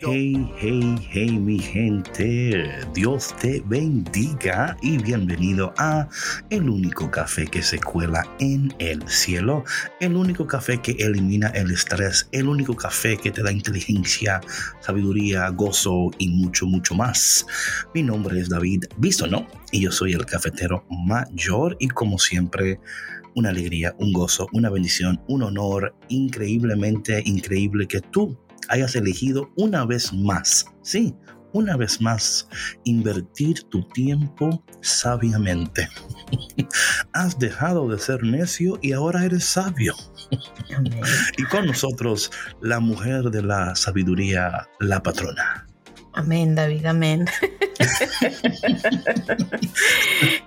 Hey, hey, hey, mi gente. Dios te bendiga y bienvenido a el único café que se cuela en el cielo, el único café que elimina el estrés, el único café que te da inteligencia, sabiduría, gozo y mucho, mucho más. Mi nombre es David Bisono y yo soy el cafetero mayor y como siempre una alegría, un gozo, una bendición, un honor. Increíblemente increíble que tú hayas elegido una vez más, sí, una vez más, invertir tu tiempo sabiamente. Has dejado de ser necio y ahora eres sabio. y con nosotros, la mujer de la sabiduría, la patrona. Amén, David, amén.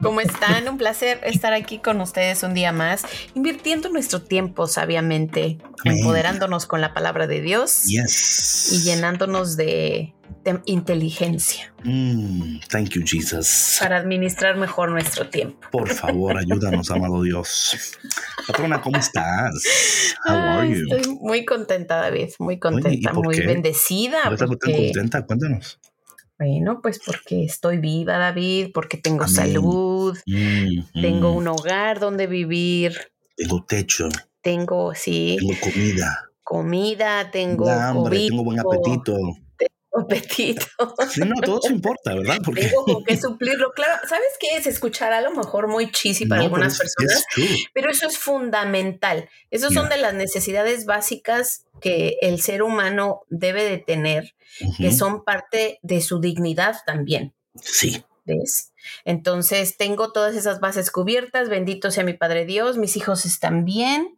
¿Cómo están? Un placer estar aquí con ustedes un día más, invirtiendo nuestro tiempo sabiamente, empoderándonos con la palabra de Dios y llenándonos de, inteligencia. Mm, thank you, Jesus. Para administrar mejor nuestro tiempo. Por favor, ayúdanos, amado Dios. Patrona, ¿cómo estás? How are you? Estoy muy contenta, David, muy contenta, muy bendecida. ¿Estás contenta? Cuéntanos. Bueno, pues porque estoy viva, David, porque tengo salud, mm, tengo mm. un hogar donde vivir. Tengo techo. Tengo, sí. Tengo comida. Comida, tengo hambre, tengo buen apetito. Tengo apetito. Sí, no, todo eso importa, ¿verdad? Porque... Tengo que suplirlo. Claro, ¿sabes qué es? Escuchar a lo mejor muy cheesy para algunas personas, pero eso es fundamental. Esas son de las necesidades básicas que el ser humano debe de tener que son parte de su dignidad también. Sí. ¿Ves? Entonces tengo todas esas bases cubiertas, bendito sea mi Padre Dios, mis hijos están bien.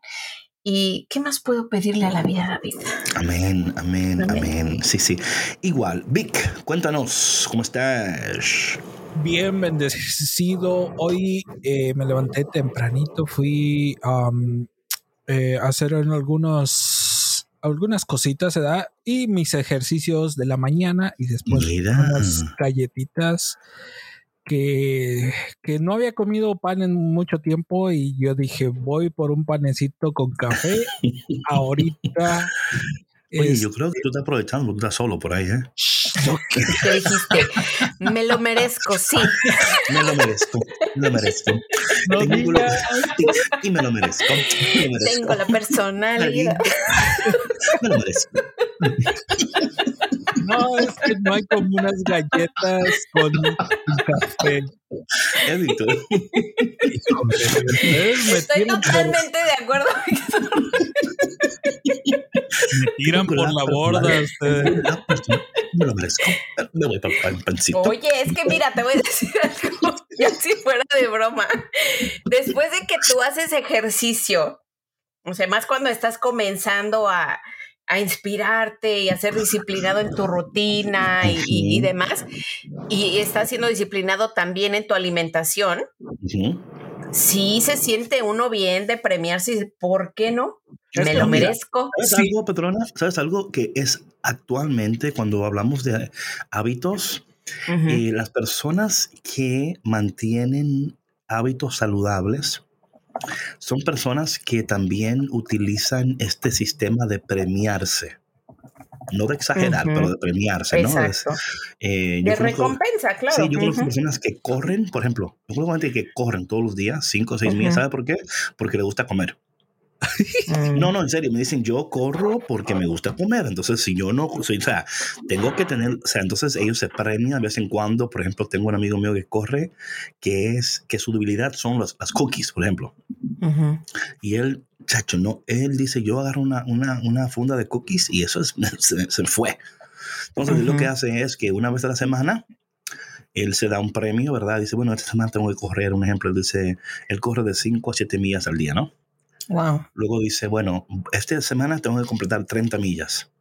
¿Y qué más puedo pedirle a la vida, David? Amén, amén, amén. Sí, sí. Igual, Vic, cuéntanos, ¿cómo estás? Bien bendecido. Hoy eh, me levanté tempranito, fui eh, a hacer algunos algunas cositas, se da Y mis ejercicios de la mañana y después unas galletitas que, que, no había comido pan en mucho tiempo y yo dije, voy por un panecito con café ahorita. Oye, yo creo que tú estás aprovechando porque estás solo por ahí, ¿eh? ¿Qué dijiste? Me lo merezco, sí. Me lo merezco, me lo merezco. Tengo y me lo merezco. Me lo merezco. Tengo la personalidad. Me lo merezco. No, es que no hay como unas galletas con café. Estoy totalmente de acuerdo, Me tiran por la borda ustedes. Me lo merezco. Me voy para el pancito. Oye, es que mira, te voy a decir algo, ya si fuera de broma. Después de que tú haces ejercicio, o sea, más cuando estás comenzando a, a inspirarte y a ser disciplinado en tu rutina y, demás, y estás siendo disciplinado también en tu alimentación, sí se siente uno bien de premiarse, ¿por qué no? Me lo merezco. ¿Sabes algo, Petrona? ¿Sabes algo que es actualmente cuando hablamos de hábitos? Eh, las personas que mantienen hábitos saludables son personas que también utilizan este sistema de premiarse. No de exagerar, pero de premiarse, ¿no? Eh, de recompensa, claro. Sí, yo conozco personas que corren, por ejemplo, yo conozco gente que corren todos los días, cinco o seis millas, ¿sabe por qué? Porque le gusta comer. Mm. No, no, en serio, me dicen, yo corro porque me gusta comer. Entonces, si yo no, o sea, tengo que tener, o sea, entonces ellos se premian de vez en cuando. Por ejemplo, tengo un amigo mío que corre, que es, que su debilidad son las, las cookies, por ejemplo. Y él, chacho, no, él dice, yo agarro una, una, una funda de cookies y eso es, se, fue. Entonces, lo que hace es que una vez a la semana, él se da un premio, ¿verdad? Dice, bueno, esta semana tengo que correr, un ejemplo, él dice, él corre de 5 a 7 millas al día, ¿no? Wow. Luego dice, bueno, esta semana tengo que completar 30 millas.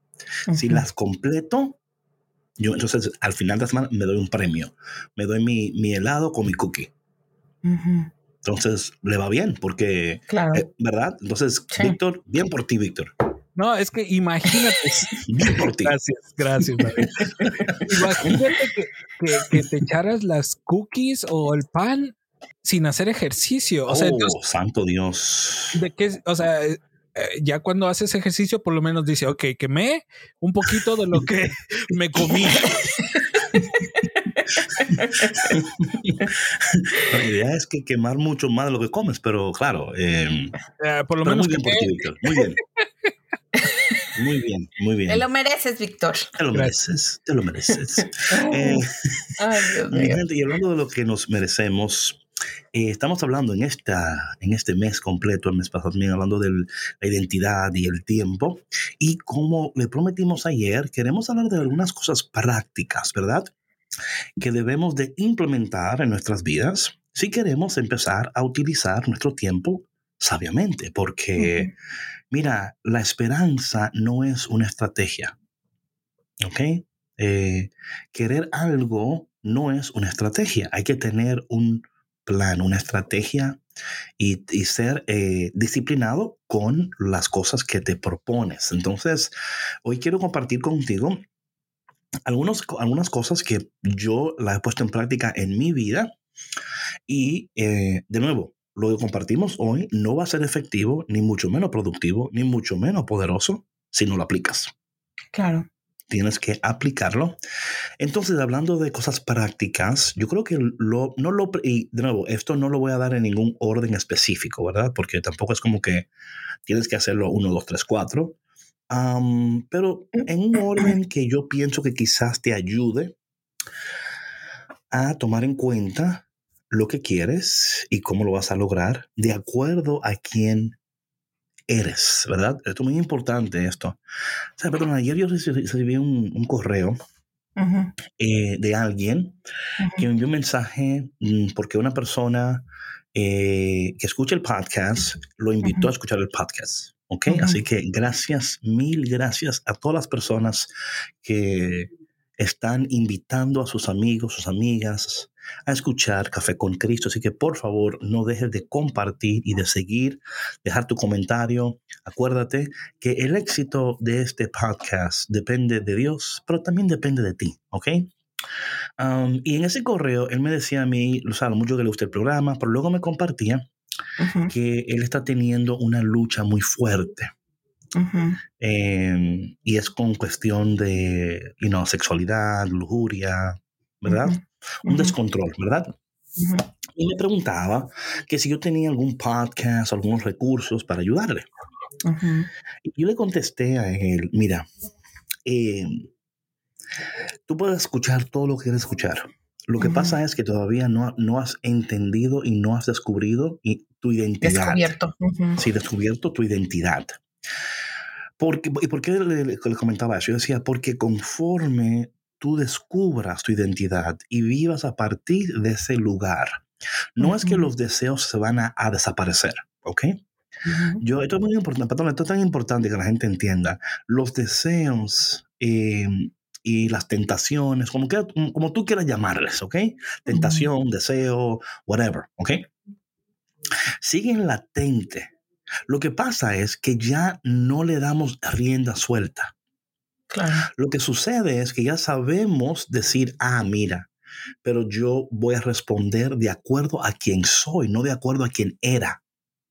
Si las completo, yo entonces al final de la semana me doy un premio. Me doy mi, mi helado con mi cookie. Entonces le va bien, porque, claro. eh, ¿verdad? Entonces, Víctor, bien por ti, Víctor. No, es que imagínate. bien por ti. Gracias, gracias. imagínate que, que, que, te echaras las cookies o el pan sin hacer ejercicio. O sea, oh, santo Dios. ¿De qué? O sea, eh, ya cuando haces ejercicio, por lo menos dice, ok, quemé un poquito de lo que me comí. la idea es que quemar mucho más de lo que comes, pero claro, eh, uh, por lo menos muy bien por ti, Víctor. Muy bien. Muy bien, muy bien. Te lo mereces, Víctor. Te lo mereces, te lo mereces. eh, Ay, Dios mío. Gente, y hablando de lo que nos merecemos, eh, estamos hablando en, esta, en este mes completo, el mes pasado también, hablando de la identidad y el tiempo. Y como le prometimos ayer, queremos hablar de algunas cosas prácticas, ¿verdad? Que debemos de implementar en nuestras vidas si queremos empezar a utilizar nuestro tiempo sabiamente, porque, uh -huh. mira, la esperanza no es una estrategia, ¿ok? Eh, querer algo no es una estrategia, hay que tener un plan, una estrategia y, ser eh, disciplinado con las cosas que te propones. Entonces, hoy quiero compartir contigo algunos, algunas cosas que yo las he puesto en práctica en mi vida y, eh, de nuevo, lo que compartimos hoy no va a ser efectivo, ni mucho menos productivo, ni mucho menos poderoso si no lo aplicas. Claro tienes que aplicarlo. Entonces, hablando de cosas prácticas, yo creo que lo, no lo, y de nuevo, esto no lo voy a dar en ningún orden específico, ¿verdad? Porque tampoco es como que tienes que hacerlo uno, dos, tres, cuatro. Um, pero en un orden que yo pienso que quizás te ayude a tomar en cuenta lo que quieres y cómo lo vas a lograr de acuerdo a quién eres, ¿verdad? Esto es muy importante esto. O sea, perdón, ayer yo recibí un, un correo uh -huh. eh, de alguien uh -huh. que me envió un mensaje mmm, porque una persona eh, que escucha el podcast lo invitó uh -huh. a escuchar el podcast. ¿Ok? Así que gracias, mil gracias a todas las personas que están invitando a sus amigos, sus amigas, a escuchar Café con Cristo. Así que por favor no dejes de compartir y de seguir, dejar tu comentario. Acuérdate que el éxito de este podcast depende de Dios, pero también depende de ti, ¿ok? Um, y en ese correo él me decía a mí, lo sabe mucho que le gusta el programa, pero luego me compartía uh -huh. que él está teniendo una lucha muy fuerte. Uh -huh. eh, y es con cuestión de you know, sexualidad, lujuria, ¿verdad? Uh -huh un descontrol, ¿verdad? Uh -huh. Y me preguntaba que si yo tenía algún podcast, algunos recursos para ayudarle. Uh -huh. Y yo le contesté a él, mira, eh, tú puedes escuchar todo lo que quieres escuchar. Lo que pasa es que todavía no, no, has entendido y no has descubrido tu identidad. Descubierto. Sí, descubierto tu identidad. Porque, ¿Y por qué le, le, comentaba eso? Yo decía, porque conforme tú descubras tu identidad y vivas a partir de ese lugar. No uh -huh. es que los deseos se van a, a desaparecer, ¿ok? Uh -huh. Yo, esto es muy importante, perdón, esto es tan importante que la gente entienda. Los deseos eh, y las tentaciones, como, que, como tú quieras llamarles, ¿ok? Tentación, uh -huh. deseo, whatever, ¿ok? Siguen latente. Lo que pasa es que ya no le damos rienda suelta. Claro. Lo que sucede es que ya sabemos decir, ah, mira, pero yo voy a responder de acuerdo a quien soy, no de acuerdo a quien era.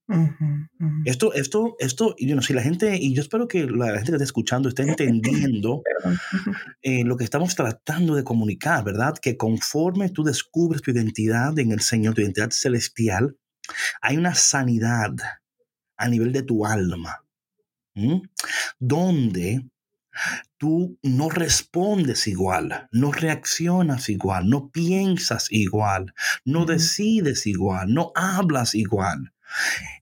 Uh -huh, uh -huh. Esto, esto, esto, you know, si la gente, y yo espero que la gente que está escuchando esté entendiendo eh, lo que estamos tratando de comunicar, ¿verdad? Que conforme tú descubres tu identidad en el Señor, tu identidad celestial, hay una sanidad a nivel de tu alma, donde tú no respondes igual, no reaccionas igual, no piensas igual, no decides igual, no hablas igual.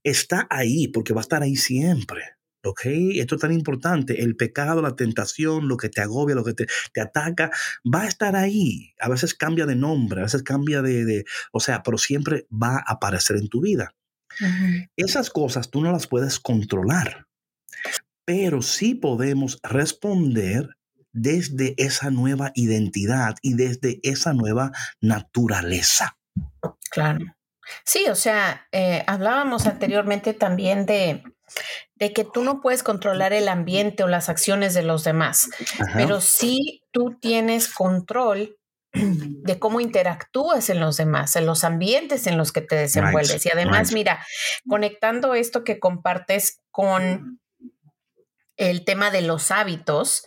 Está ahí porque va a estar ahí siempre. ¿Ok? Esto es tan importante. El pecado, la tentación, lo que te agobia, lo que te, te ataca, va a estar ahí. A veces cambia de nombre, a veces cambia de, de o sea, pero siempre va a aparecer en tu vida. Esas cosas tú no las puedes controlar, pero sí podemos responder desde esa nueva identidad y desde esa nueva naturaleza. Claro. Sí, o sea, eh, hablábamos anteriormente también de, de que tú no puedes controlar el ambiente o las acciones de los demás, pero sí tú tienes control de cómo interactúas en los demás, en los ambientes en los que te desenvuelves. y además, mira, conectando esto que compartes con el tema de los hábitos,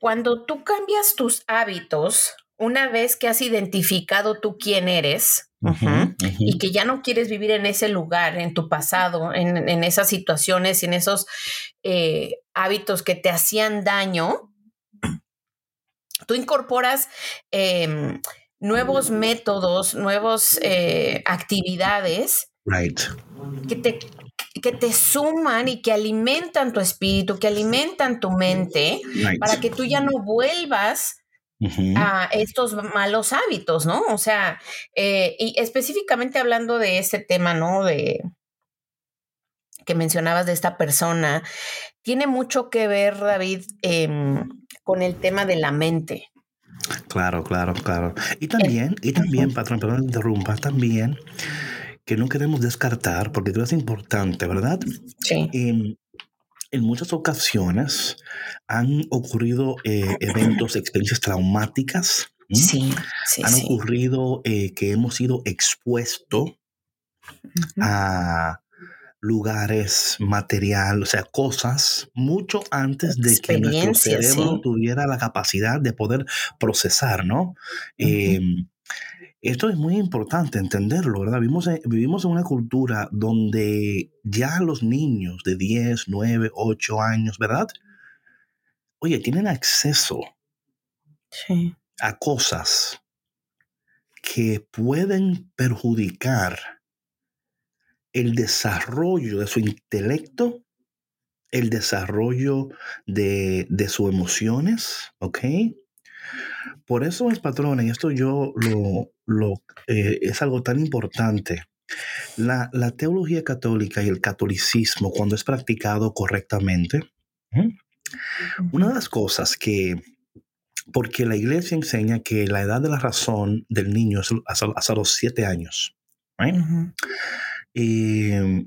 cuando tú cambias tus hábitos, una vez que has identificado tú quién eres y que ya no quieres vivir en ese lugar, en tu pasado, en, esas situaciones, en esos eh, hábitos que te hacían daño, tú incorporas em, nuevos métodos, nuevas eh, actividades que, te, que te suman y que alimentan tu espíritu, que alimentan tu mente, para que tú ya no vuelvas a estos malos hábitos, ¿no? O sea, eh, y específicamente hablando de este tema, ¿no? De que mencionabas de esta persona, tiene mucho que ver, David, em, con el tema de la mente. Claro, claro, claro. Y también, y también, patrón, perdón, interrumpa, también que no queremos descartar, porque creo que es importante, ¿verdad? Sí. Em, en muchas ocasiones han ocurrido eh, eventos, experiencias traumáticas. Sí, sí. Han ocurrido eh, que hemos sido expuestos a lugares, material, o sea, cosas mucho antes de que nuestro cerebro tuviera la capacidad de poder procesar, ¿no? Esto es muy importante entenderlo, ¿verdad? Vivimos en, vivimos en una cultura donde ya los niños de 10, 9, 8 años, ¿verdad? Oye, tienen acceso a cosas que pueden perjudicar el desarrollo de su intelecto, el desarrollo de, de sus emociones, ¿ok? Por eso es patrón, y esto yo lo, lo eh, es algo tan importante. La, la, teología católica y el catolicismo, cuando es practicado correctamente, una de las cosas que, porque la iglesia enseña que la edad de la razón del niño es hasta, los siete años,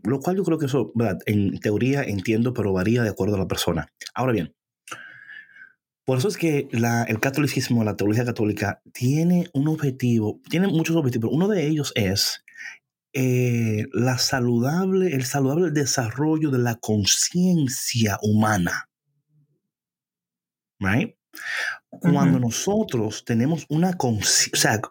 lo cual yo creo que eso, en teoría entiendo, pero varía de acuerdo a la persona. Ahora bien, por eso es que el catolicismo, la teología católica, tiene un objetivo, tiene muchos objetivos, pero uno de ellos es eh, la saludable, el saludable desarrollo de la conciencia humana. Right? Cuando nosotros tenemos una conciencia, o sea,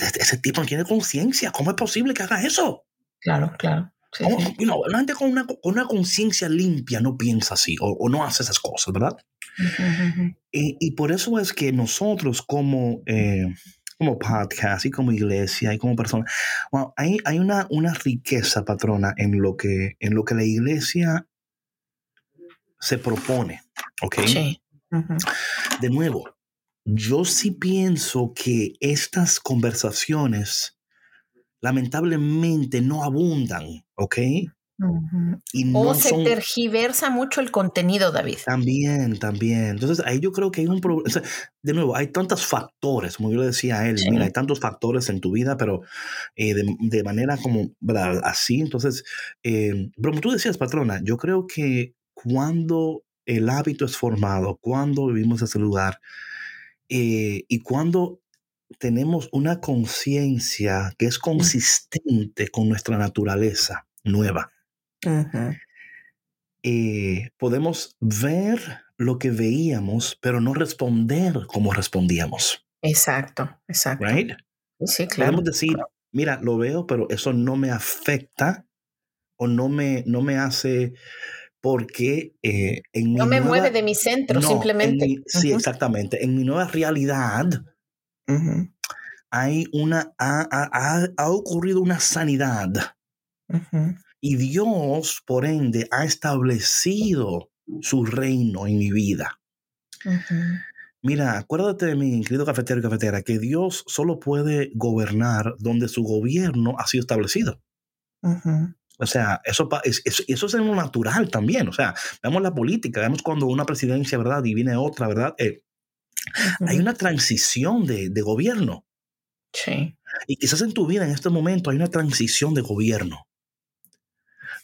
este, ese tipo no tiene conciencia, ¿cómo es posible que haga eso? Claro, claro. La gente con una, conciencia limpia no piensa así o, no hace esas cosas, ¿verdad? y, por eso es que nosotros como, eh, como podcast y como iglesia y como persona, hay, hay una, una, riqueza, patrona, en lo, que, en lo que la iglesia se propone, ¿ok? De nuevo, yo sí pienso que estas conversaciones lamentablemente no abundan, ¿ok? o se tergiversa mucho el contenido, David. También, también. Entonces, ahí yo creo que hay un problema. de nuevo, hay tantos factores, como yo le decía a él, mira, hay tantos factores en tu vida, pero eh, de, manera como así. Entonces, eh, como tú decías, patrona, yo creo que cuando el hábito es formado, cuando vivimos en ese lugar eh, y cuando tenemos una conciencia que es consistente con nuestra naturaleza nueva, eh, podemos ver lo que veíamos, pero no responder como respondíamos. Exacto, exacto. Right? Sí, claro. Podemos decir, mira, lo veo, pero eso no me afecta o no me, no me hace porque eh, en no mi me nueva- mueve de mi centro, no, en simplemente. mi- sí, Ujú. exactamente. En mi nueva realidad Ujú, hay una, ha, ha- ha- ocurrido una sanidad ujú. y Dios, por ende, ha establecido su reino en mi vida. Ujú. Mira, acuérdate de mi querido cafetero y cafetera, que Dios solo puede gobernar donde su gobierno ha sido establecido. Ujú. O sea, eso, pa- es, es- eso es en lo natural también. O sea, vemos la política, vemos cuando una presidencia, ¿verdad? Y viene otra, ¿verdad? Eh, hay una transición de, de gobierno. Sí. Y quizás en tu vida en este momento hay una transición de gobierno.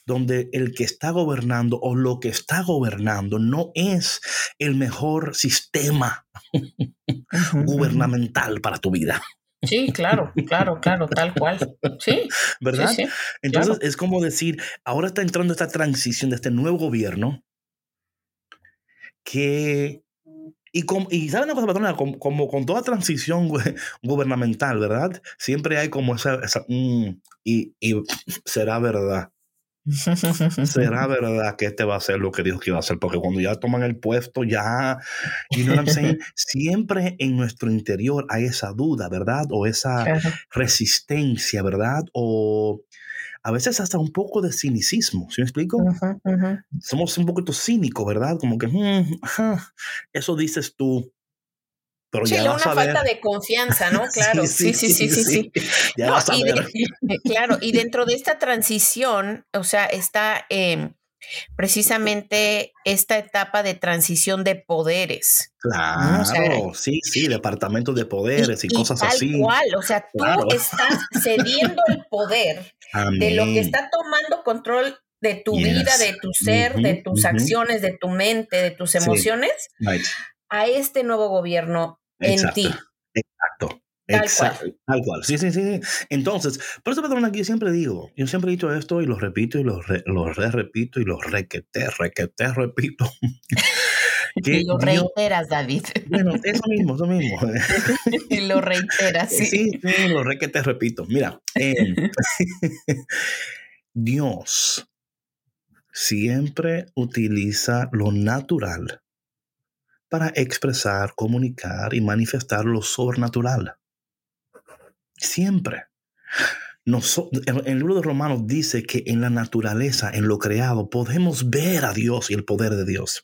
Donde el que está gobernando o lo que está gobernando no es el mejor sistema gubernamental para tu vida. Sí, claro, claro, claro, tal cual. Sí, ¿Verdad? sí, sí. Entonces claro. es como decir, ahora está entrando esta transición de este nuevo gobierno que... Y, com- y ¿saben una cosa, patrona? Como, como con toda transición gu- gubernamental, ¿verdad? Siempre hay como esa... esa, mm, y, y será verdad. Será verdad que este va a ser lo que dijo que iba a hacer, porque cuando ya toman el puesto, ya, you know what I'm saying? siempre en nuestro interior hay esa duda, ¿verdad? O esa resistencia, ¿verdad? O a veces hasta un poco de cinicismo, ¿sí me explico? Ujú, ujú. Somos un poquito cínicos, ¿verdad? Como que, "Mm, ajá, eso dices tú, pero Sí, ya una vas a ver. falta de confianza, ¿no? Claro, sí, sí, sí, sí, sí. Ya No, y de- claro, y dentro de esta transición, o sea, está eh, precisamente esta etapa de transición de poderes. Claro, o sea, sí, sí, departamentos de poderes y, cosas tal así. cual, o sea, tú Claro. estás cediendo el poder de lo que está tomando control de tu Yes. vida, de tu ser, de tus acciones, de tu mente, de tus Sí. emociones, Right. a este nuevo gobierno en ti. Exacto. Tal Exacto, tal cual. Sí, sí, sí. sí. Entonces, por eso, patrón, aquí yo siempre digo, yo siempre he dicho esto y lo repito y lo, re, lo re repito y lo requete, requete, repito. que Y lo reiteras, David. bueno, eso mismo, eso mismo. y lo reiteras, sí. Sí, sí, lo requete, repito. Mira, eh, Dios siempre utiliza lo natural para expresar, comunicar y manifestar lo sobrenatural. Siempre. En en el libro de Romanos dice que en la naturaleza, en lo creado, podemos ver a Dios y el poder de Dios.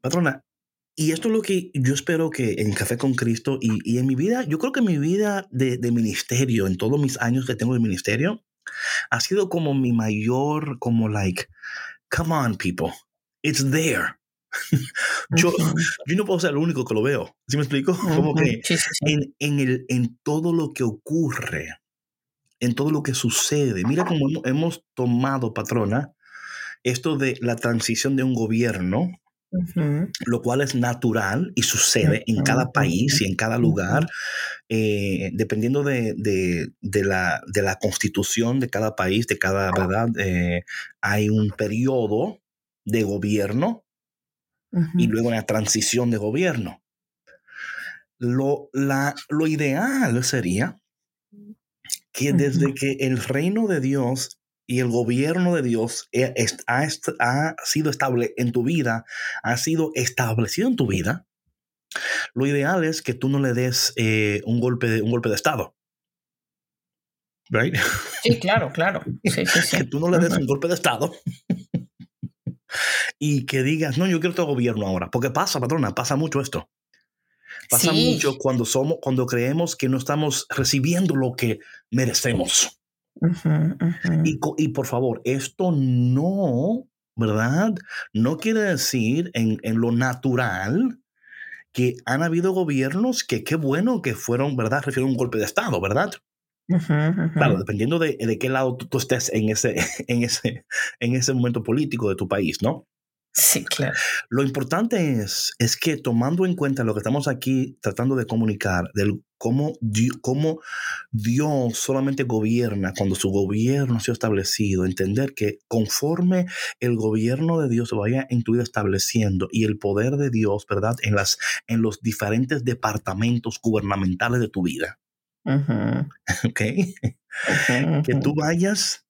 Patrona, y esto es lo que yo espero que en Café con Cristo y, y en mi vida, yo creo que mi vida de, de ministerio, en todos mis años que tengo de ministerio, ha sido como mi mayor, como like, come on people, it's there. yo, yo no puedo ser el único que lo veo. ¿Sí me explico? Como que en, en, el, en todo lo que ocurre, en todo lo que sucede. Mira cómo hemos, tomado, patrona, esto de la transición de un gobierno, Ujú, lo cual es natural y sucede en cada país y en cada lugar, eh, dependiendo de, de- de la, de la constitución de cada país, de cada, ¿verdad? Eh, hay un periodo de gobierno y luego una transición de gobierno. Lo, la, lo ideal sería que desde que el reino de Dios y el gobierno de Dios e- ha, ha sido estable en tu vida, ha sido establecido en tu vida, lo ideal es que tú no le des eh, un, golpe de, un golpe de Estado. Right? Sí, claro, claro. Sí, sí, Que tú no le des un golpe de Estado y que digas, no, yo quiero todo gobierno ahora. Porque pasa, patrona, pasa mucho esto. Pasa Sí. mucho cuando somos, cuando creemos que no estamos recibiendo lo que merecemos. Ujú, ujú. Y, co- y por favor, esto no, ¿verdad? No quiere decir en, en lo natural que han habido gobiernos que qué bueno que fueron, ¿verdad? Refieren a un golpe de Estado, ¿verdad? Ujú, ujú. Claro, dependiendo de, de qué lado tú, tú estés en ese, en, ese, en ese momento político de tu país, ¿no? Sí, claro. Lo importante es, es que tomando en cuenta lo que estamos aquí tratando de comunicar, del cómo, Di- cómo Dios solamente gobierna cuando su gobierno ha sido establecido, entender que conforme el gobierno de Dios se vaya en tu vida estableciendo y el poder de Dios, ¿verdad? En, las, en los diferentes departamentos gubernamentales de tu vida, ujú, Que tú vayas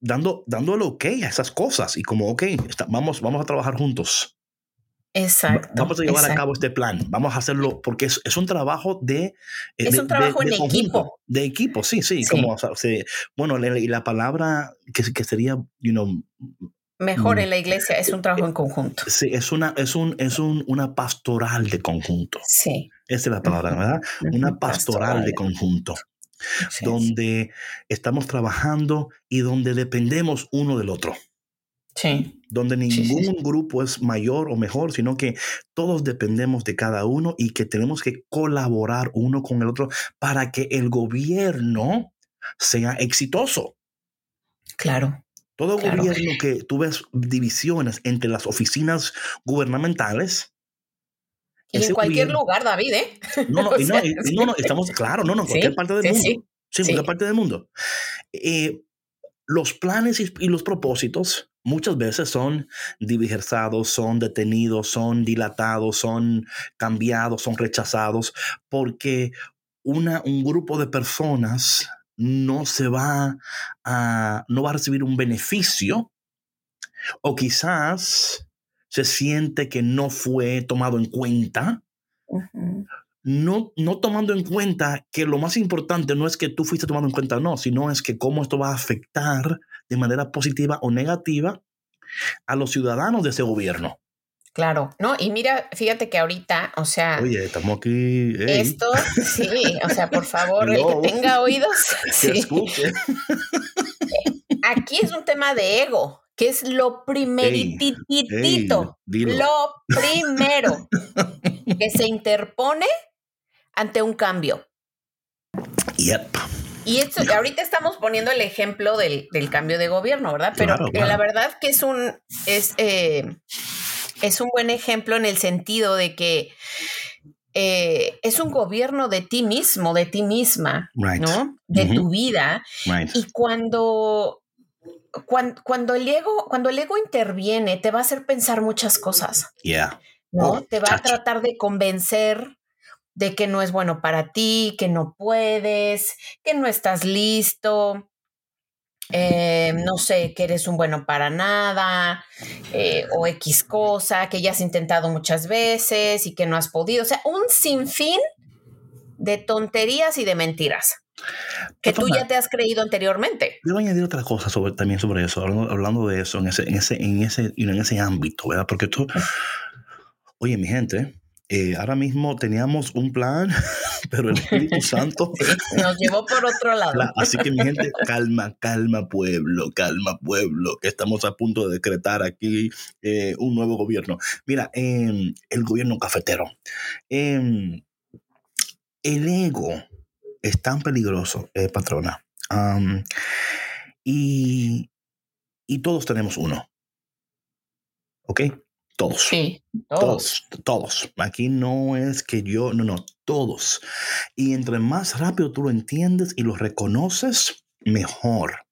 dando, dando el ok a esas cosas y como, ok, vamos, vamos a trabajar juntos. Exacto. Vamos a llevar a cabo este plan. Vamos a haerlo porque es, es un trabajo de. Eh, es un trabajo en equipo. De equipo, sí, sí. Como, bueno, y la palabra que, que sería, you know, Mejor mm. en la iglesia es un trabajo en conjunto. Sí, es una, es un, es un, una pastoral de conjunto. Sí. Esa es la palabra, ¿verdad? Una pastoral, de conjunto. Donde estamos trabajando y donde dependemos uno del otro. Sí. Donde ningún grupo es mayor o mejor, sino que todos dependemos de cada uno y que tenemos que colaborar uno con el otro para que el gobierno sea exitoso. Claro. Todo gobierno que tú ves divisiones entre las oficinas gubernamentales. Y en cualquier lugar, David, ¿eh? No, no, no, no, estamos, claro, no, no, en cualquier parte del mundo. Sí, en cualquier parte del mundo. Eh, los planes y, los propósitos muchas veces son diversados, son detenidos, son dilatados, son cambiados, son rechazados, porque una, un grupo de personas no se va a, no va a recibir un beneficio o quizás se siente que no fue tomado en cuenta. No, no tomando en cuenta que lo más importante no es que tú fuiste tomado en cuenta, no, sino es que cómo esto va a afectar de manera positiva o negativa a los ciudadanos de ese gobierno. Claro, no, y mira, fíjate que ahorita, o sea. Oye, estamos aquí. Esto, sí, o sea, por favor, el que tenga oídos. Que escuche. Aquí es un tema de ego, que es lo primerititito, lo primero que se interpone ante un cambio. Yep. Y esto, ahorita estamos poniendo el ejemplo del, cambio de gobierno, ¿verdad? Pero la verdad que es un, es, eh, es un buen ejemplo en el sentido de que eh, es un gobierno de ti mismo, de ti misma, ¿no? De tu vida. Y cuando, cuando, el ego, cuando el ego interviene, te va a hacer pensar muchas cosas. ¿No? Oh, te va a tratar de convencer de que no es bueno para ti, que no puedes, que no estás listo, eh, no sé, que eres un bueno para nada, eh, o X cosa, que ya has intentado muchas veces y que no has podido. O sea, un sinfín de tonterías y de mentiras que tú ya te has creído anteriormente. A añadir otra cosa sobre, también sobre eso, hablando, de eso, en ese, en ese, en ese, en ese ámbito, ¿verdad? Porque tú, oye, mi gente, eh, ahora mismo teníamos un plan, pero el Espíritu Santo nos llevó por otro lado. así que mi gente, calma, calma pueblo, calma pueblo, que estamos a punto de decretar aquí eh, un nuevo gobierno. Mira, em, el gobierno cafetero. Em, el ego es tan peligroso, eh, patrona. y, y todos tenemos uno. ¿Ok? Todos. Sí, todos. todos. Aquí no es que yo, no, no, todos. Y entre más rápido tú lo entiendes y lo reconoces, mejor.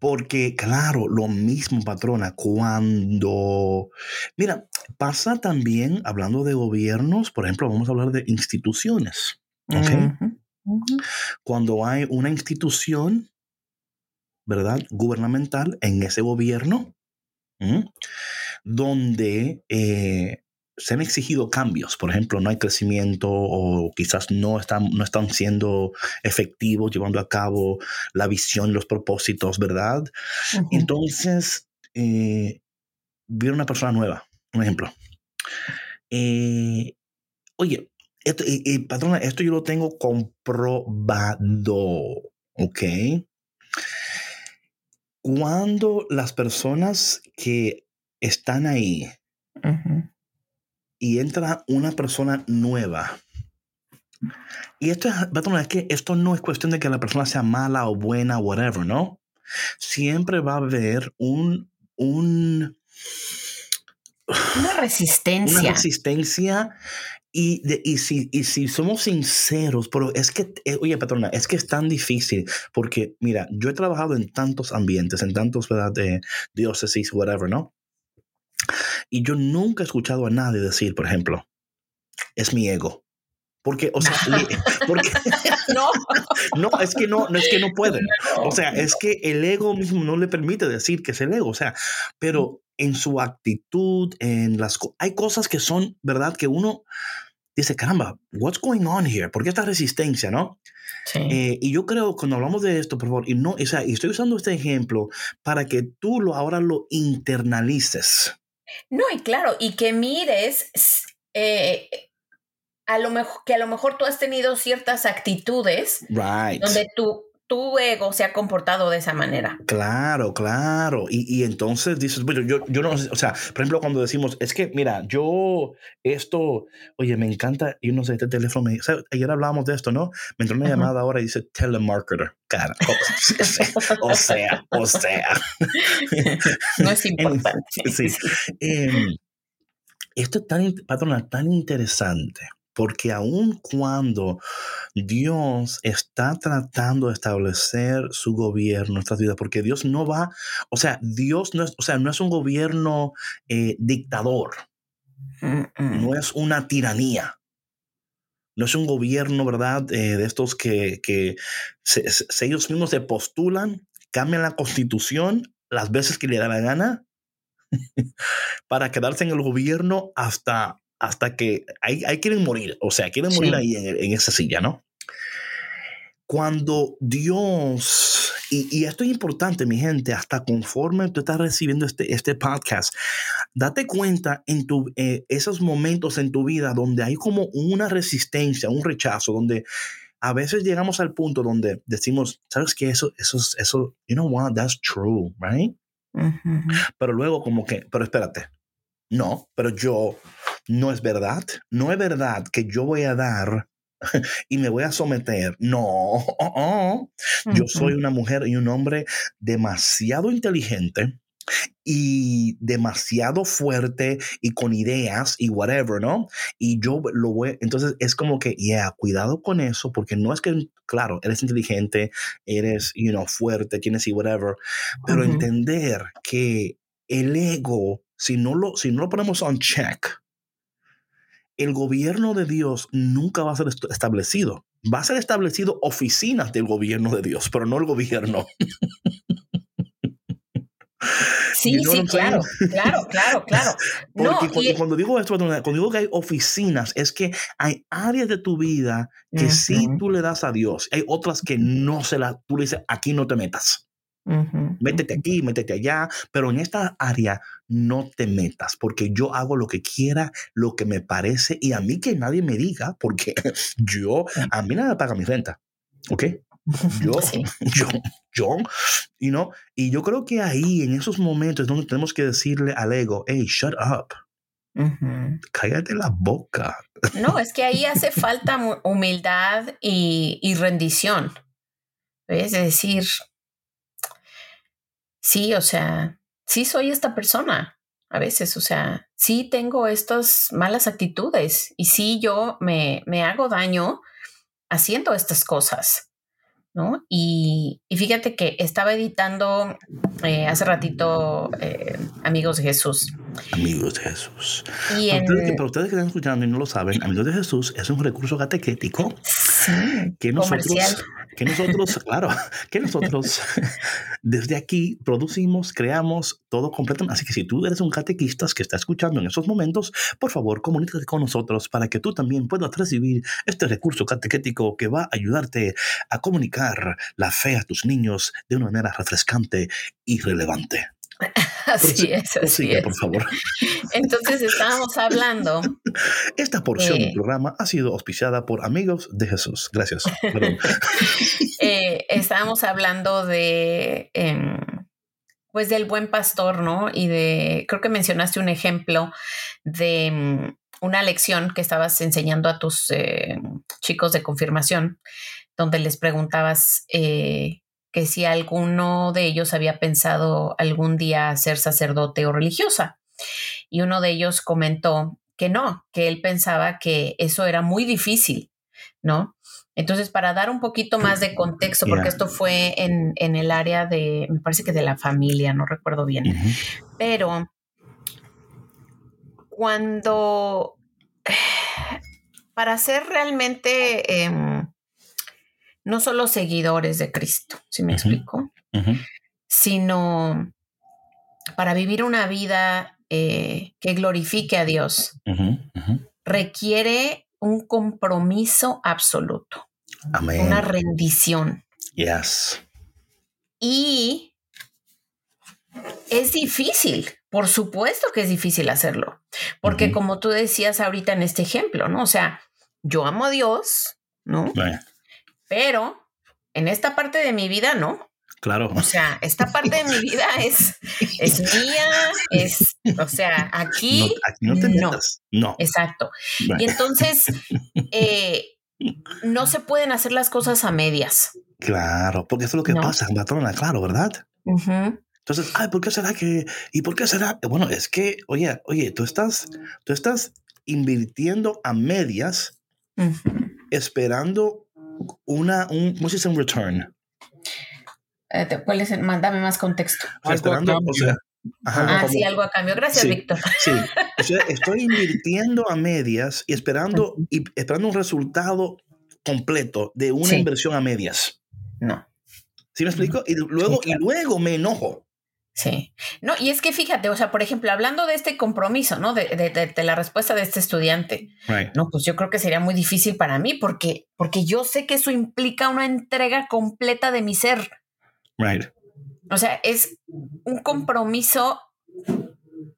Porque, claro, lo mismo, patrona, cuando... Mira, pasa también, hablando de gobiernos, por ejemplo, vamos a hablar de instituciones. Cuando hay una institución, ¿verdad? Gubernamental en ese gobierno, donde eh, se han exigido cambios. Por ejemplo, no hay crecimiento o quizás no están, no están siendo efectivos llevando a cabo la visión y los propósitos, ¿verdad? Entonces, eh, viene una persona nueva, un ejemplo. Eh, oye, esto, patrona, esto yo lo tengo comprobado, ¿ok? Cuando las personas que están ahí y entra una persona nueva. Y esto es, es que esto no es cuestión de que la persona sea mala o buena, whatever, ¿no? Siempre va a haber un, un una resistencia. Una resistencia. Y, de, y, si, y si somos sinceros, pero es que, eh, oye, patrona, es que es tan difícil, porque mira, yo he trabajado en tantos ambientes, en tantos, ¿verdad? De diócesis, whatever, ¿no? Y yo nunca he escuchado a nadie decir, por ejemplo, es mi ego. Porque, o sea, porque, no. no, es que no, no es que no puede. o sea, es que el ego mismo no le permite decir que es el ego. O sea, pero en su actitud, en las hay cosas que son, ¿verdad? Que uno dice, caramba, what's going on here? ¿Por qué esta resistencia, no? Sí. Eh, y yo creo, cuando hablamos de esto, por favor, y no, o sea, y estoy usando este ejemplo para que tú lo ahora lo internalices. No, y claro, y que mires eh, a lo mejor que a lo mejor tú has tenido ciertas actitudes donde tú tu ego se ha comportado de esa manera. Claro, claro. Y, entonces dices, bueno, yo, yo no sé, o sea, por ejemplo, cuando decimos, es que, mira, yo esto, oye, me encanta, y no sé, este teléfono, o sea, ayer hablábamos de esto, ¿no? Me entró una llamada ahora y dice telemarketer. Cara, o, sea, o sea. No es importante. sí. Em, esto es tan, patrona, tan interesante porque aun cuando Dios está tratando de establecer su gobierno en nuestras vidas, porque Dios no va, o sea, Dios no es, o sea, no es un gobierno eh, dictador, no es una tiranía. No es un gobierno, ¿verdad? Eh, de estos que, que ellos mismos se postulan, cambian la constitución las veces que le da la gana para quedarse en el gobierno hasta hasta que ahí, quieren morir, o sea, quieren morir ahí en, esa silla, ¿no? Cuando Dios, y, esto es importante, mi gente, hasta conforme tú estás recibiendo este, este podcast, date cuenta en tu, eh, esos momentos en tu vida donde hay como una resistencia, un rechazo, donde a veces llegamos al punto donde decimos, ¿sabes qué? Eso, eso, eso, you know what, that's true, right? Pero luego como que, pero espérate, no, pero yo, no es verdad. No es verdad que yo voy a dar y me voy a someter. No, yo soy una mujer y un hombre demasiado inteligente y demasiado fuerte y con ideas y whatever, ¿no? Y yo lo voy, entonces es como que, yeah, cuidado con eso, porque no es que, claro, eres inteligente, eres, you know, fuerte, tienes y whatever, pero entender que el ego, si no lo, si no lo ponemos on check, el gobierno de Dios nunca va a ser establecido. Va a ser establecido oficinas del gobierno de Dios, pero no el gobierno. Sí, sí, claro, claro, claro, claro. Porque cuando, digo esto, cuando digo que hay oficinas, es que hay áreas de tu vida que sí tú le das a Dios. Hay otras que no se las, tú le dices, aquí no te metas. Métete aquí, métete allá, pero en esta área no te metas, porque yo hago lo que quiera, lo que me parece, y a mí que nadie me diga, porque yo, a mí nada paga mi renta, ¿ok? Yo, yo, yo, y no, y yo creo que ahí, en esos momentos, es donde tenemos que decirle al ego, hey, shut up. Cállate la boca. No, es que ahí hace falta humildad y, y rendición. Es decir, sí, o sea, sí soy esta persona a veces, o sea, sí tengo estas malas actitudes y sí yo me, me hago daño haciendo estas cosas. ¿No? Y, fíjate que estaba editando eh, hace ratito eh, Amigos de Jesús. Amigos de Jesús. Y para, ustedes, para, ustedes, que están escuchando y no lo saben, Amigos de Jesús es un recurso catequético que nosotros que nosotros, claro, que nosotros desde aquí producimos, creamos todo completo. Así que si tú eres un catequista que está escuchando en esos momentos, por favor, comunícate con nosotros para que tú también puedas recibir este recurso catequético que va a ayudarte a comunicar la fe a tus niños de una manera refrescante y relevante. Así es, así es. por favor. Entonces estábamos hablando. Esta porción del programa ha sido auspiciada por Amigos de Jesús. Gracias. eh, estábamos hablando de, em, pues, del buen pastor, ¿no? Y de, creo que mencionaste un ejemplo de em, una lección que estabas enseñando a tus eh, chicos de confirmación, donde les preguntabas eh, que si alguno de ellos había pensado algún día ser sacerdote o religiosa. Y uno de ellos comentó que no, que él pensaba que eso era muy difícil, ¿no? Entonces, para dar un poquito más de contexto, porque esto fue en, el área de, me parece que de la familia, no recuerdo bien, pero cuando para ser realmente em, no solo seguidores de Cristo, si me explico, sino para vivir una vida eh, que glorifique a Dios, requiere un compromiso absoluto, una rendición. Yes. Y es difícil, por supuesto que es difícil hacerlo, porque como tú decías ahorita en este ejemplo, ¿no? O sea, yo amo a Dios, ¿no? Pero en esta parte de mi vida, no. Claro. O sea, esta parte de mi vida es, es mía, es, o sea, aquí. No, aquí no te no. no. Exacto. Y entonces, eh, no se pueden hacer las cosas a medias. Claro, porque eso es lo que pasa, patrona, claro, ¿verdad? Entonces, ay, ¿por qué será que? ¿Y por qué será? Bueno, es que, oye, oye, tú estás, tú estás invirtiendo a medias, esperando una, un, ¿cómo se dice? Un return. Eh, mándame más contexto. esperando, o sea, ah, sí, algo a cambio. Gracias, Víctor. Sí, o sea, estoy invirtiendo a medias y esperando, y esperando un resultado completo de una inversión a medias. No. ¿Sí me explico? Y luego, y luego me enojo. Sí. No, y es que fíjate, o sea, por ejemplo, hablando de este compromiso, ¿no? De, de, la respuesta de este estudiante. No, pues yo creo que sería muy difícil para mí porque, porque yo sé que eso implica una entrega completa de mi ser. Right. O sea, es un compromiso,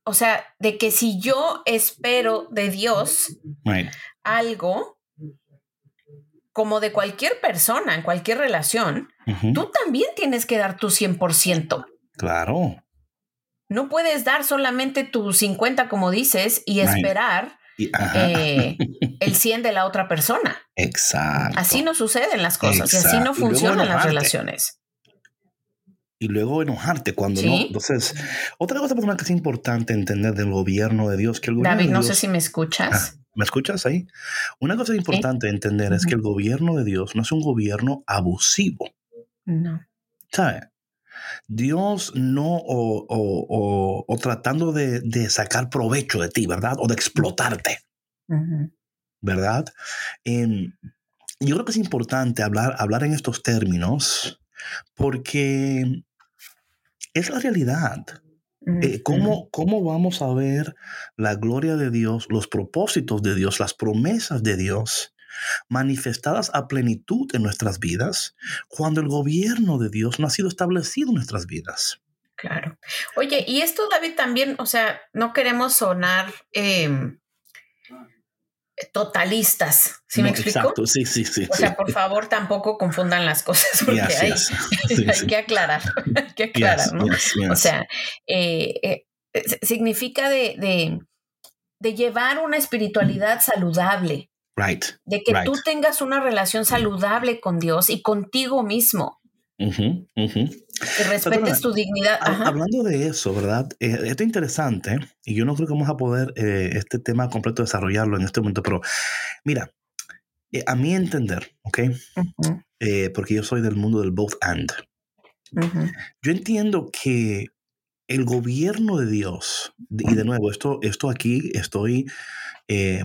o sea, de que si yo espero de Dios algo, como de cualquier persona, en cualquier relación, tú también tienes que dar tu 100%. Claro. No puedes dar solamente tu 50, como dices, y esperar eh, el 100 de la otra persona. Exacto. Así no suceden las cosas y así no funcionan las relaciones y luego enojarte cuando no. Entonces, otra cosa que es importante entender del gobierno de Dios, que el David, no sé si me escuchas. Ah, ¿Me escuchas ahí? Una cosa importante entender es que el gobierno de Dios no es un gobierno abusivo. No. ¿Sabes? Dios no, o, o, tratando de, de, sacar provecho de ti, ¿verdad? O de explotarte, ¿verdad? Em, yo creo que es importante hablar, hablar en estos términos porque es la realidad. Eh, ¿cómo, ¿Cómo vamos a ver la gloria de Dios, los propósitos de Dios, las promesas de Dios manifestadas a plenitud en nuestras vidas cuando el gobierno de Dios no ha sido establecido en nuestras vidas? Claro. Oye, y esto, David, también, o sea, no queremos sonar em, totalistas. ¿Sí me explico? Exacto, sí, sí, sí. O sea, por favor, tampoco confundan las cosas porque hay, que aclarar, hay que aclarar, ¿no? O sea, eh, eh, significa de, de, llevar una espiritualidad saludable. Right. De que tú tengas una relación saludable con Dios y contigo mismo. Que respetes tu dignidad. Hablando de eso, ¿verdad? Eh, esto es interesante y yo no creo que vamos a poder eh, este tema completo desarrollarlo en este momento, pero mira, eh, a mi entender, ¿ok? porque yo soy del mundo del both and. Yo entiendo que el gobierno de Dios, y de nuevo, esto, esto aquí estoy,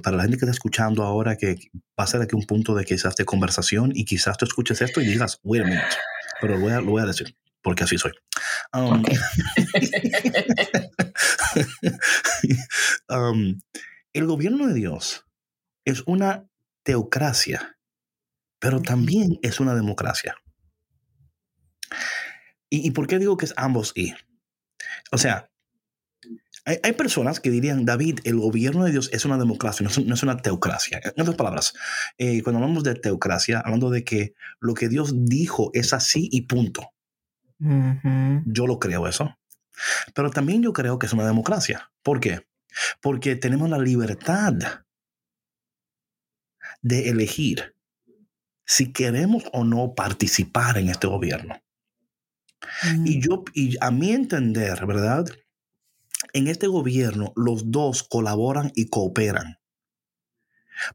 para la gente que está escuchando ahora, que va a ser aquí un punto de quizás de conversación y quizás tú escuches esto y digas, wait a minute, pero lo voy a decir porque así soy. Um, um, el gobierno de Dios es una teocracia, pero también es una democracia. ¿Y, por qué digo que es ambos y? O sea, hay, personas que dirían, David, el gobierno de Dios es una democracia, no es, una teocracia. En otras palabras, eh, cuando hablamos de teocracia, hablando de que lo que Dios dijo es así y punto. Yo lo creo eso. Pero también yo creo que es una democracia. ¿Por qué? Porque tenemos la libertad de elegir si queremos o no participar en este gobierno. Y yo, y a mi entender, ¿verdad? En este gobierno los dos colaboran y cooperan.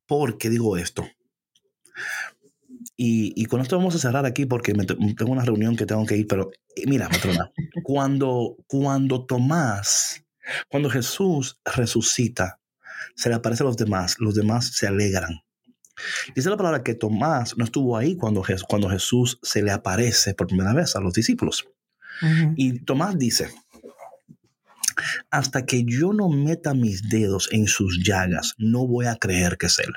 ¿Por qué digo esto? Y, con esto vamos a cerrar aquí porque tengo una reunión que tengo que ir, pero eh, mira, patrona, cuando, cuando Tomás, cuando Jesús resucita, se le aparece a los demás, los demás se alegran. Dice la palabra que Tomás no estuvo ahí cuando, cuando Jesús se le aparece por primera vez a los discípulos. Y Tomás dice, hasta que yo no meta mis dedos en sus llagas, no voy a creer que es él.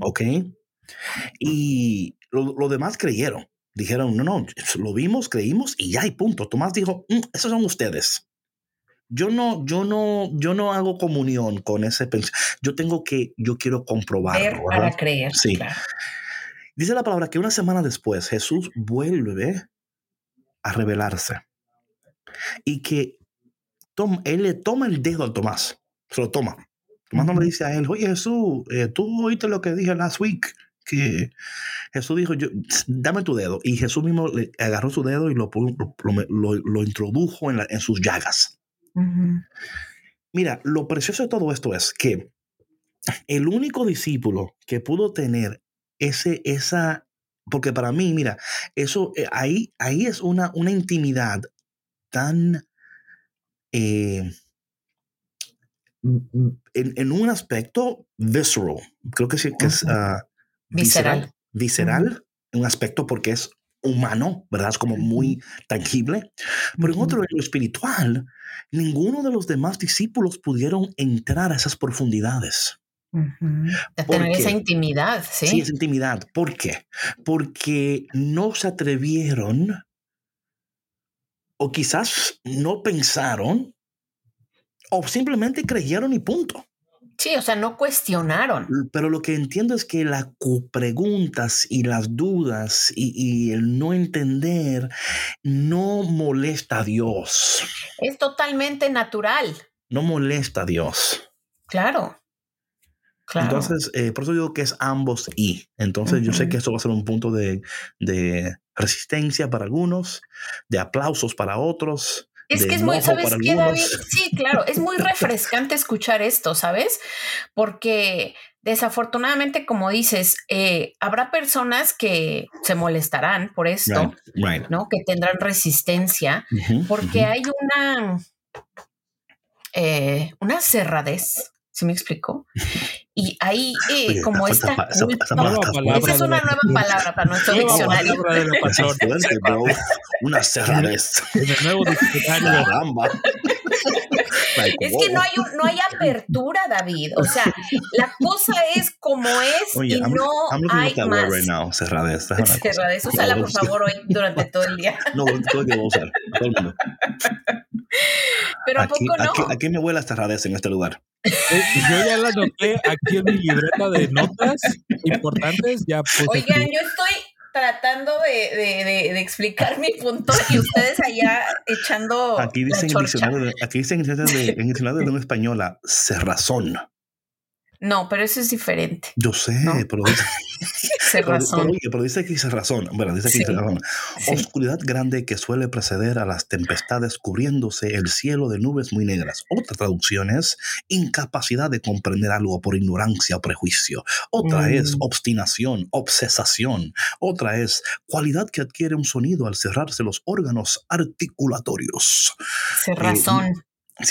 ¿Ok? Y los demás creyeron. Dijeron, no, no, lo vimos, creímos y ya hay punto. Tomás dijo, mm, esos son ustedes. Yo no, yo no, yo no hago comunión con ese pensamiento. Yo tengo que, yo quiero comprobarlo. para creer. Sí. Dice la palabra que una semana después Jesús vuelve a revelarse y que él le toma el dedo al Tomás, se lo toma. Tomás no le dice a él, oye Jesús, eh, tú oíste lo que dije last week, que Jesús dijo, yo, dame tu dedo. Y Jesús mismo le agarró su dedo y lo, lo, lo, introdujo en, en, sus llagas. Mira, lo precioso de todo esto es que el único discípulo que pudo tener ese, esa, porque para mí, mira, eso, eh, ahí, ahí es una, una intimidad tan eh, en, un aspecto visceral, creo que sí, que es ah, visceral, visceral, un aspecto porque es humano, ¿verdad? Es como muy tangible. Pero en otro, en lo espiritual, ninguno de los demás discípulos pudieron entrar a esas profundidades. tener esa intimidad, ¿sí? Sí, esa intimidad. ¿Por qué? Porque no se atrevieron o quizás no pensaron o simplemente creyeron y punto. Sí, o sea, no cuestionaron. Pero lo que entiendo es que las preguntas y las dudas y, el no entender no molesta a Dios. Es totalmente natural. No molesta a Dios. Claro. Claro. Entonces, eh, por eso digo que es ambos y. Entonces, yo sé que esto va a ser un punto de, de resistencia para algunos, de aplausos para otros. Es que es muy, ¿sabes qué, David? Sí, claro, es muy refrescante escuchar esto, ¿sabes? Porque desafortunadamente, como dices, eh, habrá personas que se molestarán por esto, ¿no? Que tendrán resistencia, porque hay una, eh, una cerradez ¿Se me explicó? Y ahí, eh, como esta culpa, esa, es una nueva palabra para nuestro diccionario. una cerradez. En el nuevo diccionario. Es que no hay, no hay apertura, David. O sea, la cosa es como es y no hay más. Right now, cerradez. Cerradez, úsala por favor hoy durante todo el día. no, todo el día voy a usar. Todo el mundo. Pero ¿a poco no? Aquí, aquí me huele a cerradez en este lugar. Eh, yo ya la anoté aquí en mi libreta de notas importantes. Ya Oigan, yo estoy tratando de, de, de, explicar mi punto y ustedes allá echando. Aquí dicen, en diccionario, aquí dicen en el diccionario de lengua española, cerrazón. No, pero eso es diferente. Yo sé, pero, dice, pero, pero, dice aquí razón. Bueno, dice aquí razón. Oscuridad grande que suele preceder a las tempestades cubriéndose el cielo de nubes muy negras. Otra traducción es incapacidad de comprender algo por ignorancia o prejuicio. Otra es mm. obstinación, obsesación. Otra es cualidad que adquiere un sonido al cerrarse los órganos articulatorios. Cerrazón. Eh,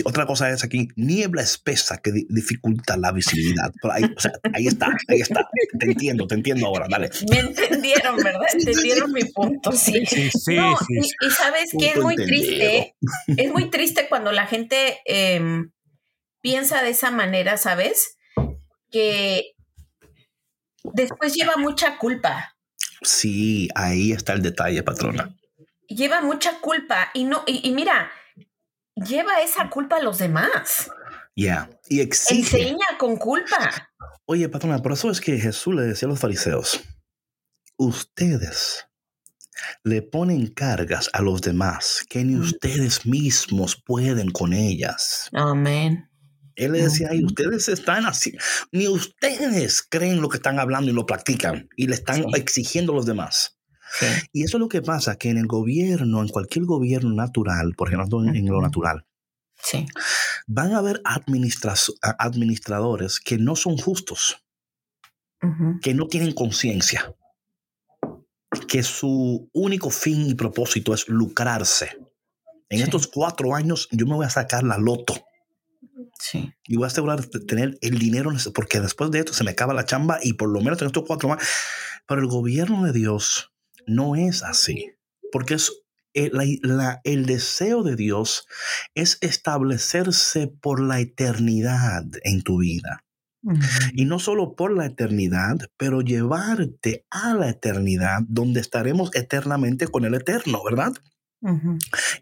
otra cosa es aquí, niebla espesa que dificulta la visibilidad. ahí, está, ahí está. Te entiendo, te entiendo ahora, dale. Me entendieron, ¿verdad? Entendieron mi punto, sí. sí, sí, no, Y, sabes que es muy triste, es muy triste cuando la gente em, piensa de esa manera, ¿sabes? Que después lleva mucha culpa. Sí, ahí está el detalle, patrona. Lleva mucha culpa y no, y mira, lleva esa culpa a los demás. Ya, y exige. Enseña con culpa. Oye, patrona, por eso es que Jesús le decía a los fariseos, ustedes le ponen cargas a los demás que ni mm. ustedes mismos pueden con ellas. Amén. Él le decía, ay, ustedes están así, ni ustedes creen lo que están hablando y lo practican y le están exigiendo a los demás. Y eso es lo que pasa, que en el gobierno, en cualquier gobierno natural, por ejemplo, en, lo natural, van a haber administradores que no son justos, que no tienen conciencia, que su único fin y propósito es lucrarse. En estos cuatro años yo me voy a sacar la loto. Sí. Y voy a asegurar de tener el dinero, porque después de esto se me acaba la chamba y por lo menos tengo estos cuatro más. Pero el gobierno de Dios no es así, porque es el, la, el deseo de Dios es establecerse por la eternidad en tu vida. Y no solo por la eternidad, pero llevarte a la eternidad donde estaremos eternamente con el eterno, ¿verdad?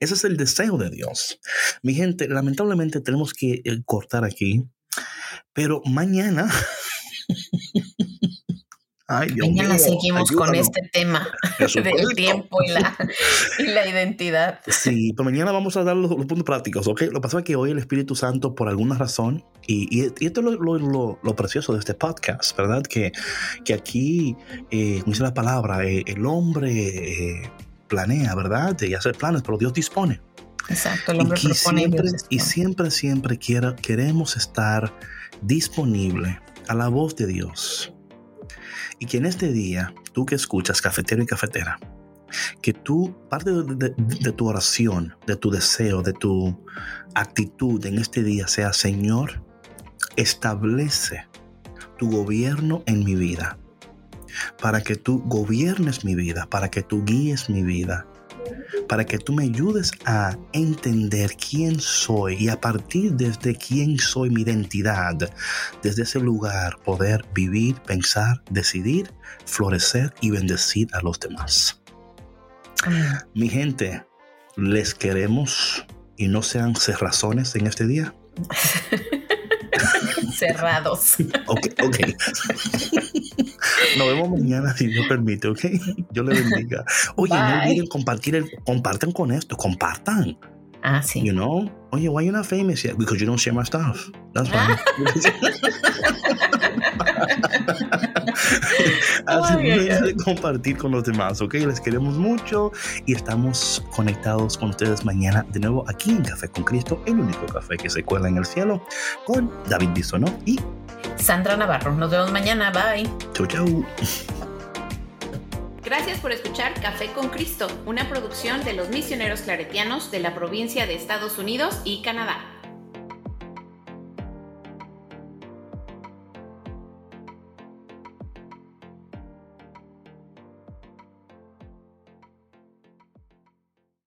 Ese es el deseo de Dios. Mi gente, lamentablemente tenemos que eh, cortar aquí, pero mañana... Ay, Mañana seguimos con este tema del tiempo y la, identidad. Sí, pero mañana vamos a dar los, puntos prácticos, ¿ok? Lo que pasa es que hoy el Espíritu Santo, por alguna razón, y, esto es lo, precioso de este podcast, ¿verdad? Que, que aquí, eh, como dice la palabra, eh, el hombre eh, planea, ¿verdad? Y hace planes, pero Dios dispone. Exacto, el hombre y propone siempre, y, siempre, siempre queremos estar disponible a la voz de Dios. Y que en este día, tú que escuchas, cafetero y cafetera, que tú, parte de, tu oración, de tu deseo, de tu actitud en este día sea, Señor, establece tu gobierno en mi vida, para que tú gobiernes mi vida, para que tú guíes mi vida, para que tú me ayudes a entender quién soy y a partir desde quién soy mi identidad, desde ese lugar poder vivir, pensar, decidir, florecer y bendecir a los demás. Mi gente, les queremos y no sean cerrazones en este día. Cerrados. Ok, ok. Nos vemos mañana si Dios permite, ok. Yo le bendiga. Oye, no olviden compartir, el, compartan con esto, compartan. Ah, sí. You know? Oye, why you not famous yet? Because you don't share my stuff. That's fine. Así que compartir con los demás, ¿ok? Les queremos mucho y estamos conectados con ustedes mañana de nuevo aquí en Café con Cristo, el único café que se cuela en el cielo, con David Bisonó y Sandra Navarro. Nos vemos mañana. Bye. Chau, chau. Gracias por escuchar Café con Cristo, una producción de los misioneros claretianos de la provincia de Estados Unidos y Canadá.